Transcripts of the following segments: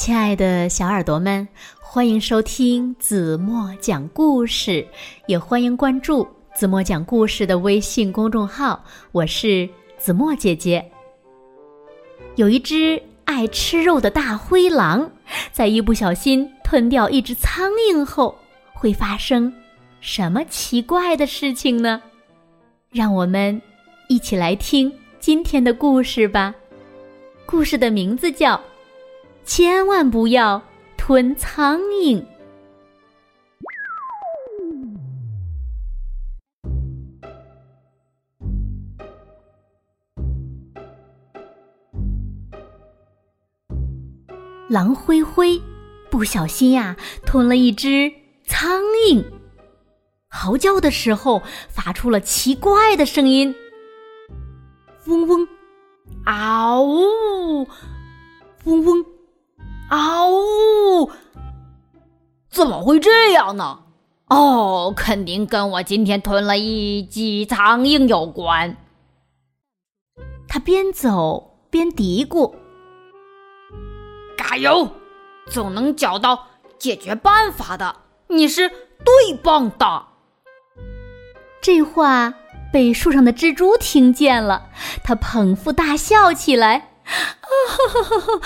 亲爱的小耳朵们，欢迎收听子墨讲故事，也欢迎关注子墨讲故事的微信公众号。我是子墨姐姐。有一只爱吃肉的大灰狼，在一不小心吞掉一只苍蝇后，会发生什么奇怪的事情呢？让我们一起来听今天的故事吧。故事的名字叫。千万不要吞苍蝇！狼灰灰不小心呀，吞了一只苍蝇，嚎叫的时候发出了奇怪的声音，嗡嗡，嗷呜，嗡嗡。啊呜！怎么会这样呢？哦，肯定跟我今天吞了一记苍蝇有关。他边走边嘀咕：“加油，总能找到解决办法的。你是最棒的。”这话被树上的蜘蛛听见了，他捧腹大笑起来。哈哈哈！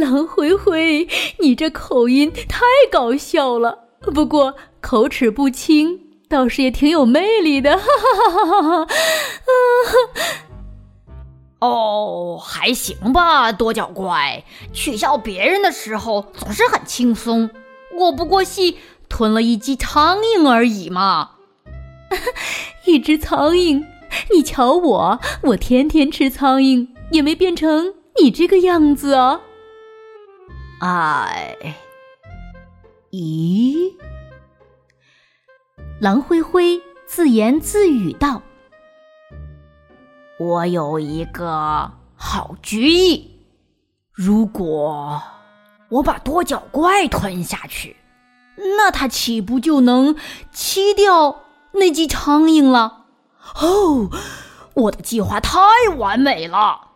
狼灰灰，你这口音太搞笑了。不过口齿不清，倒是也挺有魅力的。哈哈哈哈哈！啊！哦，还行吧，多角怪。取笑别人的时候总是很轻松。我不过系吞了一只苍蝇而已嘛。一只苍蝇？你瞧我，我天天吃苍蝇，也没变成。你这个样子啊！哎，咦？狼灰灰自言自语道：“我有一个好主意，如果我把多脚怪吞下去，那它岂不就能吃掉那只苍蝇了？哦，我的计划太完美了！”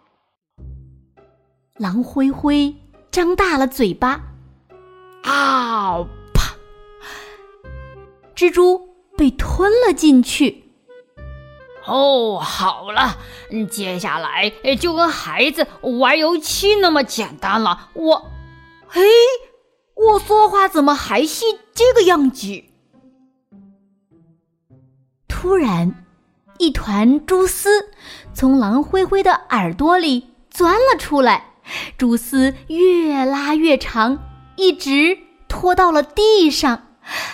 狼灰灰张大了嘴巴，啊！啪！蜘蛛被吞了进去。哦，好了，接下来就跟孩子玩游戏那么简单了。我，嘿，我说话怎么还是这个样子？突然，一团蛛丝从狼灰灰的耳朵里钻了出来。蛛丝越拉越长，一直拖到了地上。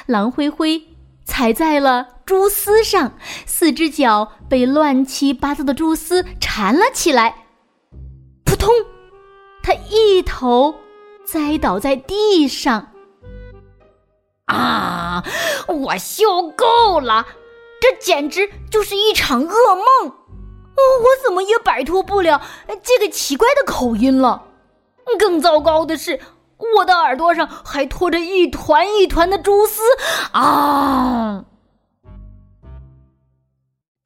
狼灰灰踩在了蛛丝上，四只脚被乱七八糟的蛛丝缠了起来。扑通！他一头栽倒在地上。啊！我笑够了，这简直就是一场噩梦。我怎么也摆脱不了这个奇怪的口音了。更糟糕的是，我的耳朵上还拖着一团一团的蛛丝啊！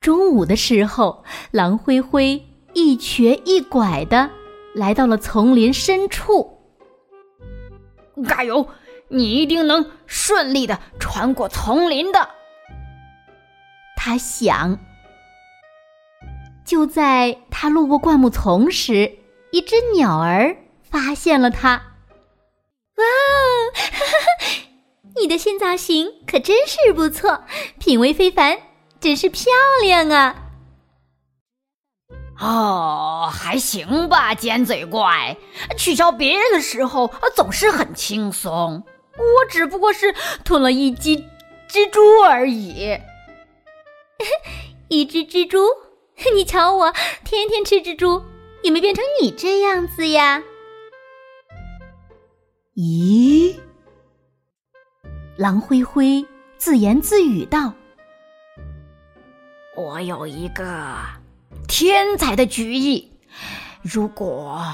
中午的时候，狼灰灰一瘸一拐的来到了丛林深处。加油，你一定能顺利的穿过丛林的。他想。就在他路过灌木丛时，一只鸟儿发现了他。哇哈哈，你的新造型可真是不错，品味非凡，真是漂亮啊！哦，还行吧，尖嘴怪。取笑别人的时候总是很轻松。我只不过是吞了一只蜘蛛而已。一只蜘蛛。你瞧我，天天吃蜘蛛，也没变成你这样子呀？咦？狼灰灰自言自语道：“我有一个天才的主意，如果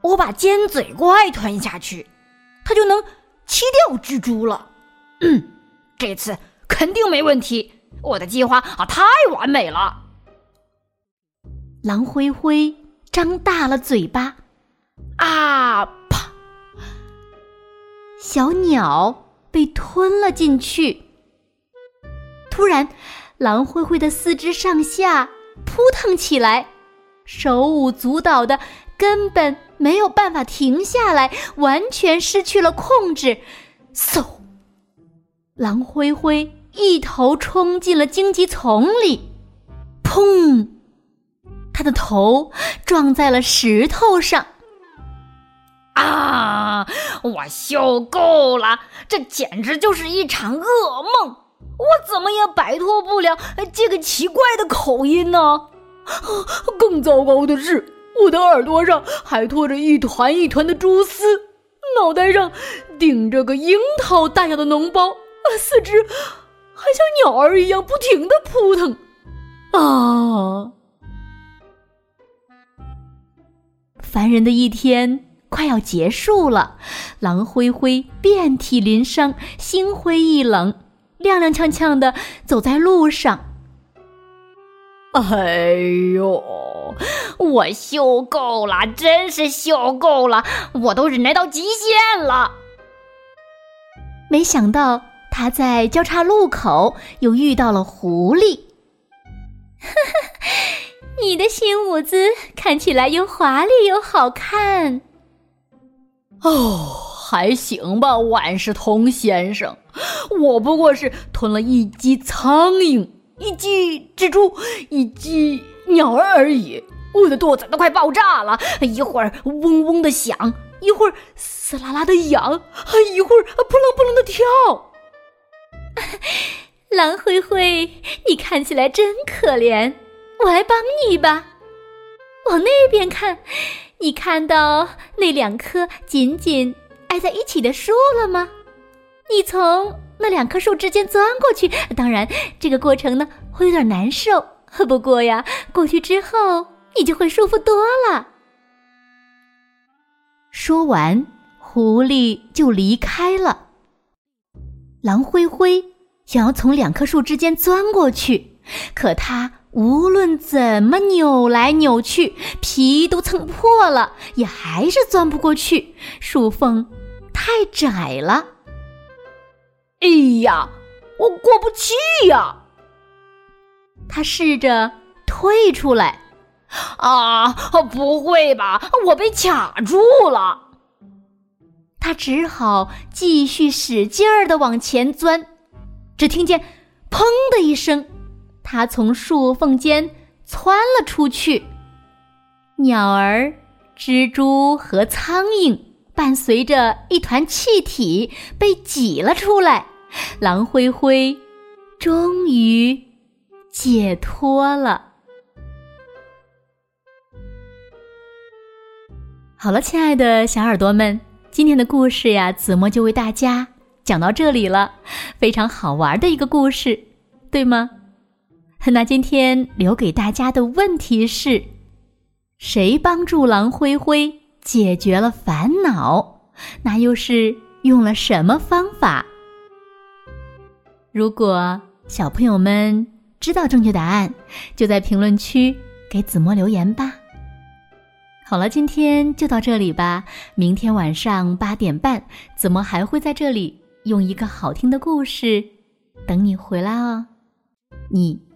我把尖嘴怪吞下去，它就能吃掉蜘蛛了。嗯，这次肯定没问题。我的计划啊，太完美了。”狼灰灰张大了嘴巴，啊！啪！小鸟被吞了进去。突然，狼灰灰的四肢上下扑腾起来，手舞足蹈的，根本没有办法停下来，完全失去了控制。嗖！狼灰灰一头冲进了荆棘丛里，的头撞在了石头上。啊！我受够了，这简直就是一场噩梦！我怎么也摆脱不了这个奇怪的口音呢？更糟糕的是，我的耳朵上还拖着一团一团的蛛丝，脑袋上顶着个樱桃大小的脓包，四肢还像鸟儿一样不停的扑腾。啊！烦人的一天。快要结束了，狼灰灰遍体鳞伤，心灰意冷，踉踉跄跄的走在路上。哎呦，我受够了，真是受够了，我都忍耐到极限了。没想到他在交叉路口又遇到了狐狸。你的新舞姿看起来又华丽又好看。哦，还行吧，万事通先生。我不过是吞了一只苍蝇、一只蜘蛛、一只鸟儿而已。我的肚子都快爆炸了，一会儿嗡嗡的响，一会儿嘶啦啦的痒，一会儿扑棱扑棱的跳。狼灰灰，你看起来真可怜，我来帮你吧。往那边看。你看到那两棵紧紧挨在一起的树了吗？你从那两棵树之间钻过去，当然这个过程呢会有点难受，不过呀，过去之后你就会舒服多了。说完，狐狸就离开了。狼灰灰想要从两棵树之间钻过去，可它。无论怎么扭来扭去，皮都蹭破了，也还是钻不过去。树缝太窄了。哎呀，我过不去呀！他试着退出来。啊，不会吧？我被卡住了。他只好继续使劲儿的往前钻。只听见“砰”的一声。它从树缝间窜了出去，鸟儿、蜘蛛和苍蝇伴随着一团气体被挤了出来。狼灰灰终于解脱了。好了，亲爱的小耳朵们，今天的故事呀，子墨就为大家讲到这里了。非常好玩的一个故事，对吗？那今天留给大家的问题是：谁帮助狼灰灰解决了烦恼？那又是用了什么方法？如果小朋友们知道正确答案，就在评论区给子墨留言吧。好了，今天就到这里吧。明天晚上八点半，子墨还会在这里用一个好听的故事等你回来哦。你。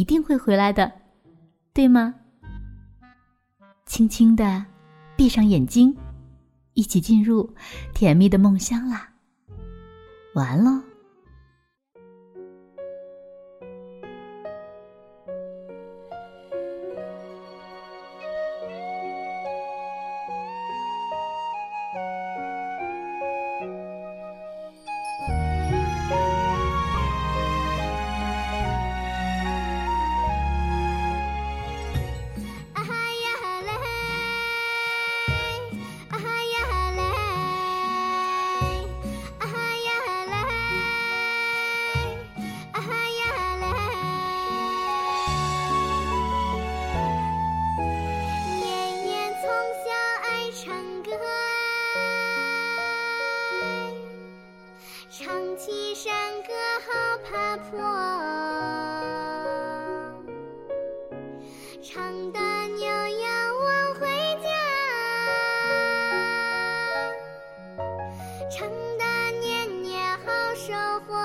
一定会回来的，对吗？轻轻的闭上眼睛，一起进入甜蜜的梦乡啦。晚安喽。守护